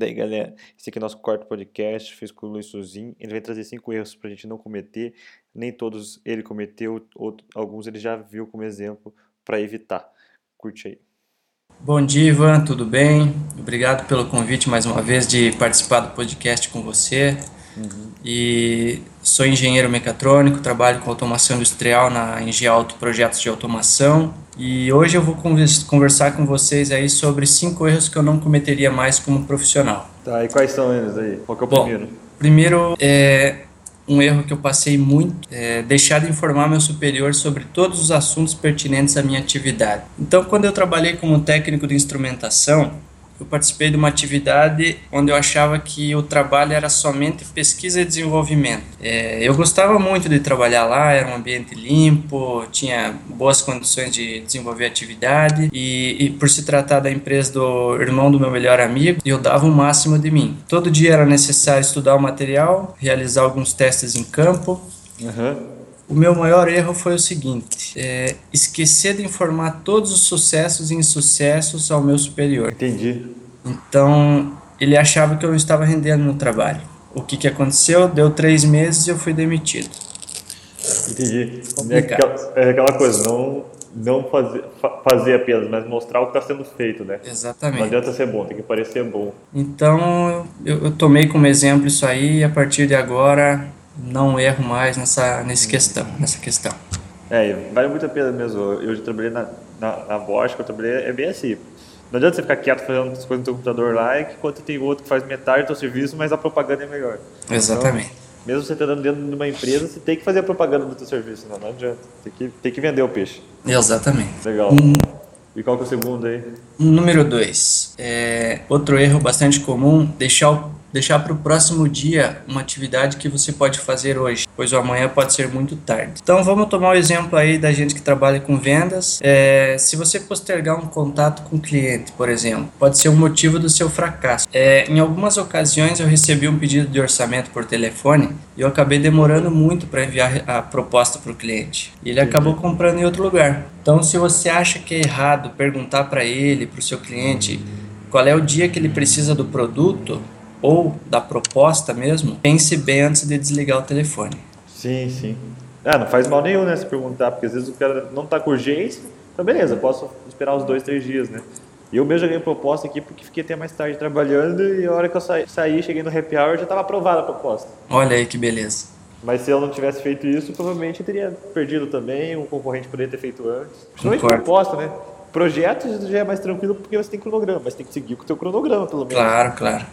Daí, galera, esse aqui é o nosso quarto podcast, fiz com o Luiz Suzin. Ele vai trazer cinco erros para a gente não cometer. Nem todos ele cometeu, outros, alguns ele já viu como exemplo para evitar. Curte aí. Bom dia, Ivan, tudo bem? Obrigado pelo convite mais uma vez de participar do podcast com você. Uhum. E sou engenheiro mecatrônico, trabalho com automação industrial na Engialto Projetos de Automação. E hoje eu vou conversar com vocês aí sobre cinco erros que eu não cometeria mais como profissional. Tá, e quais são eles aí? Qual que é o Bom, primeiro? Primeiro é um erro que eu passei muito é deixar de informar meu superior sobre todos os assuntos pertinentes à minha atividade. Então, quando eu trabalhei como técnico de instrumentação, eu participei de uma atividade onde eu achava que o trabalho era somente pesquisa e desenvolvimento. É, eu gostava muito de trabalhar lá, era um ambiente limpo, tinha boas condições de desenvolver atividade e, e por se tratar da empresa do irmão do meu melhor amigo, eu dava o máximo de mim. Todo dia era necessário estudar o material, realizar alguns testes em campo. Uhum. O meu maior erro foi o seguinte: é, esquecer de informar todos os sucessos e insucessos ao meu superior. Entendi. Então, ele achava que eu estava rendendo no trabalho. O que, que aconteceu? Deu três meses e eu fui demitido. Entendi. É aquela, é aquela coisa, não, não fazer, fazer apenas, mas mostrar o que está sendo feito, né? Exatamente. Não adianta ser bom, tem que parecer bom. Então, eu, eu tomei como exemplo isso aí e a partir de agora não erro mais nessa, nessa questão, nessa questão. É, vale muito a pena mesmo. Eu já trabalhei na, na, na Bosch, que eu trabalhei, é bem assim. Não adianta você ficar quieto fazendo as coisas no seu computador lá, enquanto tem outro que faz metade do seu serviço, mas a propaganda é melhor. Exatamente. Então, mesmo você estando dentro de uma empresa, você tem que fazer a propaganda do seu serviço, não, não adianta. Tem que, tem que vender o peixe. Exatamente. Legal. E qual que é o segundo aí? Número dois. É, outro erro bastante comum, deixar o deixar para o próximo dia uma atividade que você pode fazer hoje, pois o amanhã pode ser muito tarde. Então vamos tomar o exemplo aí da gente que trabalha com vendas. É, se você postergar um contato com o cliente, por exemplo, pode ser um motivo do seu fracasso. É, em algumas ocasiões eu recebi um pedido de orçamento por telefone e eu acabei demorando muito para enviar a proposta para o cliente. E ele acabou comprando em outro lugar. Então se você acha que é errado perguntar para ele, para o seu cliente, qual é o dia que ele precisa do produto, ou da proposta mesmo, pense bem antes de desligar o telefone. Sim, sim. Ah, não faz mal nenhum, né, se perguntar, porque às vezes o cara não está com urgência, então beleza, posso esperar uns dois, três dias, né? E eu mesmo já ganhei proposta aqui porque fiquei até mais tarde trabalhando e a hora que eu saí, saí cheguei no happy hour, já estava aprovada a proposta. Olha aí que beleza. Mas se eu não tivesse feito isso, provavelmente eu teria perdido também, um concorrente poderia ter feito antes. Principalmente proposta, né? Projetos já é mais tranquilo porque você tem cronograma, mas tem que seguir com o teu cronograma, pelo menos. Claro, claro.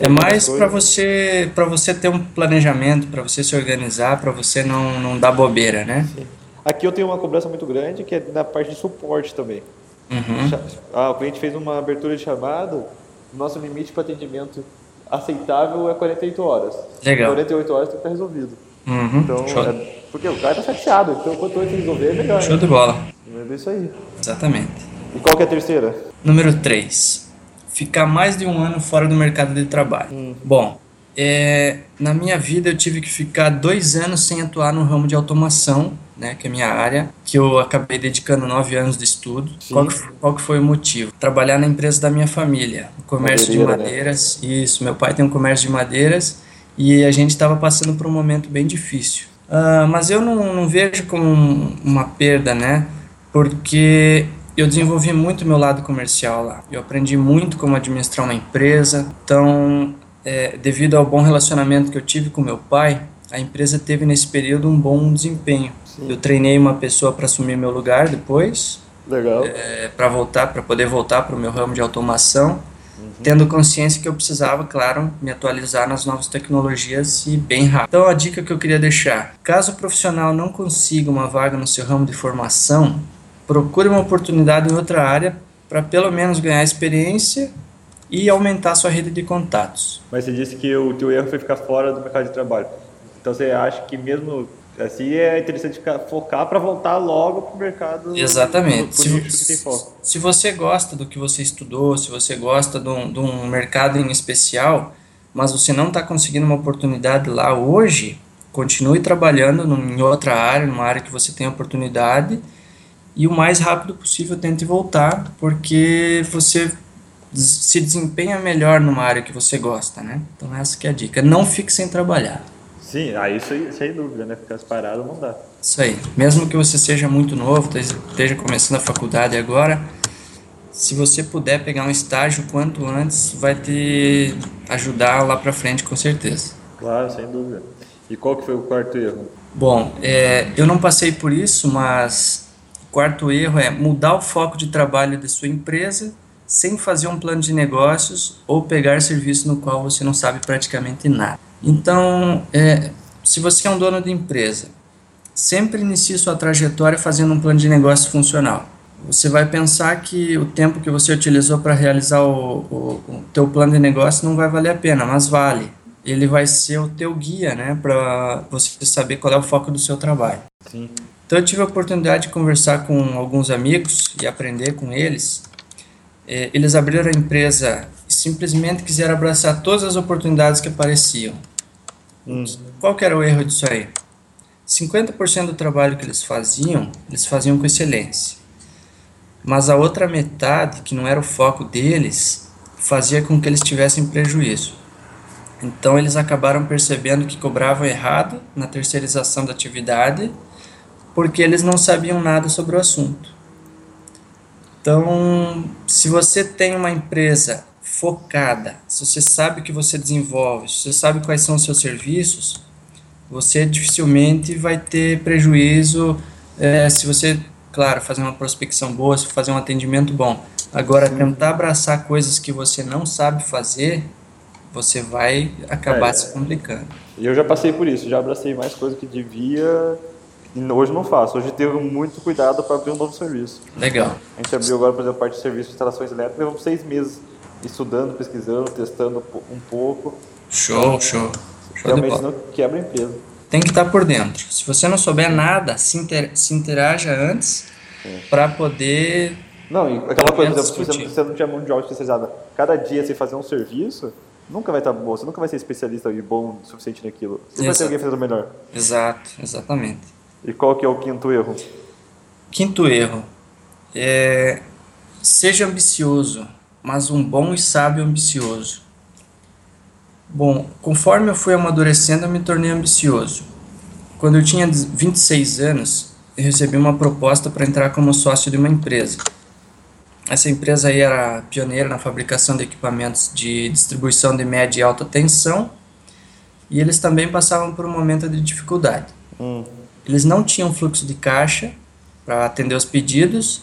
É mais para você para você ter um planejamento, para você se organizar, para você não, não dar bobeira, né? Sim. Aqui eu tenho uma cobrança muito grande que é na parte de suporte também. Uhum. Ah, o cliente fez uma abertura de chamado, nosso limite para atendimento aceitável é 48 horas. Legal. 48 horas tem que estar resolvido. Uhum. Então, é, porque o cara tá chateado, então quanto antes resolver é melhor. Show né? de bola. É isso aí. Exatamente. E qual que é a terceira? Número 3 ficar mais de um ano fora do mercado de trabalho. Hum. Bom, é, na minha vida eu tive que ficar dois anos sem atuar no ramo de automação, né, que é a minha área, que eu acabei dedicando nove anos de estudo. Qual que, qual que, foi o motivo? Trabalhar na empresa da minha família, no comércio de né? madeiras. Né? Isso, meu pai tem um comércio de madeiras e a gente estava passando por um momento bem difícil. Uh, mas eu não, não vejo como uma perda, né? Porque eu desenvolvi muito meu lado comercial lá. Eu aprendi muito como administrar uma empresa. Então, é, devido ao bom relacionamento que eu tive com meu pai, a empresa teve nesse período um bom desempenho. Sim. Eu treinei uma pessoa para assumir meu lugar depois. Legal. É, para voltar, para poder voltar para o meu ramo de automação, uhum. tendo consciência que eu precisava, claro, me atualizar nas novas tecnologias e bem rápido. Então, a dica que eu queria deixar: caso o profissional não consiga uma vaga no seu ramo de formação, procure uma oportunidade em outra área para pelo menos ganhar experiência e aumentar sua rede de contatos. Mas você disse que o teu erro foi ficar fora do mercado de trabalho. Então você acha que mesmo assim é interessante focar para voltar logo para o mercado? Exatamente. se, se, você gosta do que você estudou, se você gosta de um, de um mercado em especial, mas você não está conseguindo uma oportunidade lá hoje, continue trabalhando em outra área, numa área que você tem oportunidade e o mais rápido possível tente voltar, porque você se desempenha melhor numa área que você gosta, né? Então essa que é a dica. Não fique sem trabalhar. Sim, aí isso aí, sem dúvida, né? Ficar parado não dá. Isso aí. Mesmo que você seja muito novo, esteja começando a faculdade agora, se você puder pegar um estágio quanto antes, vai te ajudar lá para frente com certeza. Claro, sem dúvida. E qual que foi o quarto erro? Bom, é, eu não passei por isso, mas quarto erro é mudar o foco de trabalho de sua empresa sem fazer um plano de negócios ou pegar serviço no qual você não sabe praticamente nada. Então, é, se você é um dono de empresa, sempre inicie sua trajetória fazendo um plano de negócio funcional. Você vai pensar que o tempo que você utilizou para realizar o, o, o teu plano de negócio não vai valer a pena, mas vale. Ele vai ser o teu guia, né, para você saber qual é o foco do seu trabalho. Sim. Então eu tive a oportunidade de conversar com alguns amigos e aprender com eles. É, eles abriram a empresa e simplesmente quiseram abraçar todas as oportunidades que apareciam. Hum. Qual era o erro disso aí? 50% do trabalho que eles faziam, eles faziam com excelência. Mas a outra metade, que não era o foco deles, fazia com que eles tivessem prejuízo. Então eles acabaram percebendo que cobravam errado na terceirização da atividade, porque eles não sabiam nada sobre o assunto. Então, se você tem uma empresa focada, se você sabe o que você desenvolve, se você sabe quais são os seus serviços, você dificilmente vai ter prejuízo é, se você, claro, fazer uma prospecção boa, se fazer um atendimento bom. Agora, Sim. tentar abraçar coisas que você não sabe fazer, você vai acabar é, se complicando. E eu já passei por isso, já abracei mais coisas que devia e hoje não faço. Hoje tenho muito cuidado para abrir um novo serviço. Legal. A gente abriu agora, por exemplo, a parte de serviço de instalações elétricas, levamos seis meses estudando, pesquisando, testando um pouco. Show, show. show Realmente não quebra a empresa. Tem que estar por dentro. Se você não souber nada, se, inter, se interaja antes para poder. Não, e aquela coisa, por exemplo, se você, não tiver mão de obra especializada, cada dia você fazer um serviço, nunca vai estar bom. Você nunca vai ser especialista e bom o suficiente naquilo. Você vai ter alguém fazendo melhor. Exato, exatamente. E qual que é o quinto erro? Quinto erro. É, seja ambicioso mas um bom e sábio ambicioso. Bom, conforme eu fui amadurecendo, eu me tornei ambicioso. Quando eu tinha 26 anos, eu recebi uma proposta para entrar como sócio de uma empresa. Essa empresa aí era pioneira na fabricação de equipamentos de distribuição de média e alta tensão e eles também passavam por um momento de dificuldade. Hum. Eles não tinham fluxo de caixa para atender os pedidos,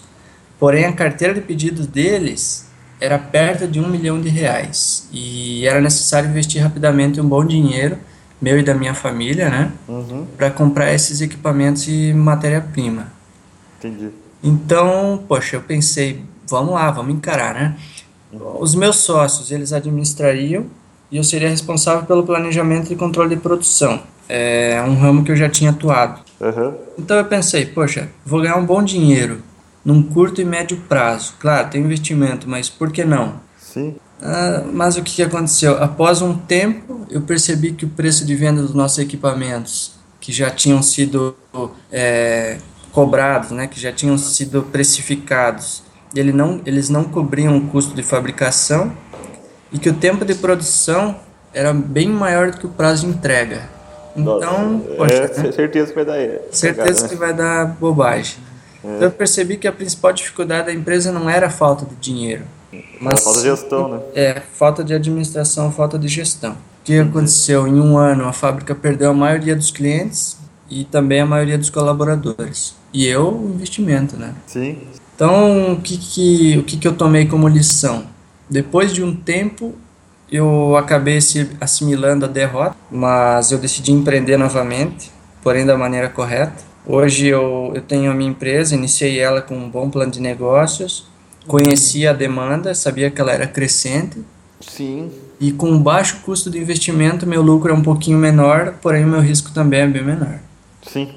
porém a carteira de pedidos deles era perto de um milhão de reais e era necessário investir rapidamente um bom dinheiro meu e da minha família, né, uhum. para comprar esses equipamentos e matéria-prima. Entendi. Então, poxa, eu pensei, vamos lá, vamos encarar, né? Os meus sócios, eles administrariam e eu seria responsável pelo planejamento e controle de produção. É um ramo que eu já tinha atuado. Uhum. Então eu pensei, poxa, vou ganhar um bom dinheiro num curto e médio prazo. Claro, tem investimento, mas por que não? Sim. Ah, mas o que, aconteceu? Após um tempo, eu percebi que o preço de venda dos nossos equipamentos, que já tinham sido é, cobrados, né, que já tinham sido precificados, ele não, eles não cobriam o custo de fabricação e que o tempo de produção era bem maior do que o prazo de entrega. Então, Nossa, poxa, é, né? certeza que vai dar. Certeza que vai dar bobagem. É. Então eu percebi que a principal dificuldade da empresa não era a falta de dinheiro. Mas, falta de gestão, né? É, falta de administração, falta de gestão. O que aconteceu? Em um ano, a fábrica perdeu a maioria dos clientes e também a maioria dos colaboradores. E eu, o investimento, né? Sim. Então, o que, que, o que, que eu tomei como lição? Depois de um tempo, eu acabei se assimilando a derrota, mas eu decidi empreender novamente, porém da maneira correta. Hoje eu, eu tenho a minha empresa, iniciei ela com um bom plano de negócios, conhecia a demanda, sabia que ela era crescente. Sim. E com um baixo custo de investimento, meu lucro é um pouquinho menor, porém o meu risco também é bem menor. Sim.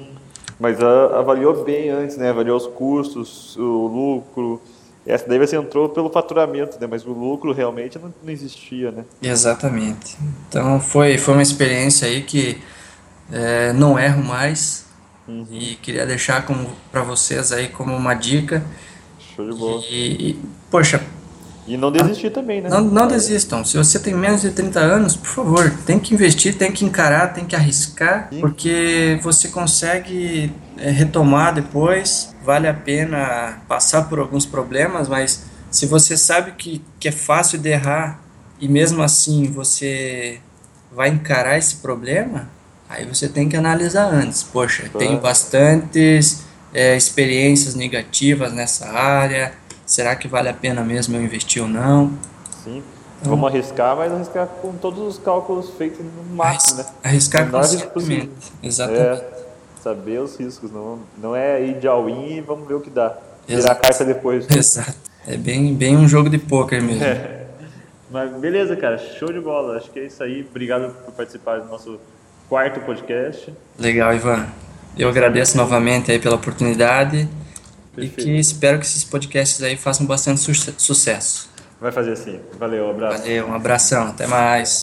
Mas a, avaliou bem antes, né? Avaliou os custos, o lucro. Essa daí você entrou pelo faturamento, né? Mas o lucro realmente não, não existia, né? Exatamente. Então foi, foi uma experiência aí que é, não erro mais Uhum. E queria deixar para vocês aí como uma dica. Show de bola. E, e, poxa, E não desistir também, né? Não, não desistam. Se você tem menos de 30 anos, por favor, tem que investir, tem que encarar, tem que arriscar, Sim. porque você consegue é, retomar depois. Vale a pena passar por alguns problemas, mas se você sabe que, que é fácil de errar e mesmo assim você vai encarar esse problema, aí você tem que analisar antes. Poxa, Claro. tenho bastantes é, experiências negativas nessa área. Será que vale a pena mesmo eu investir ou não? Sim. Vamos arriscar, mas arriscar com todos os cálculos feitos no máximo, né? Arriscar risco conscientemente. possível. Exatamente. É, saber os riscos, não, não é ir de all-in e vamos ver o que dá. Virar a carta depois. Exato. É bem, bem um jogo de pôquer mesmo. Mas beleza, cara, show de bola. Acho que é isso aí. Obrigado por participar do nosso quarto podcast. Legal, Ivan. Eu agradeço novamente aí pela oportunidade e Perfeito. que espero que esses podcasts aí façam bastante suce- sucesso. Vai fazer assim. Valeu, abraço. Valeu, um abração, até mais.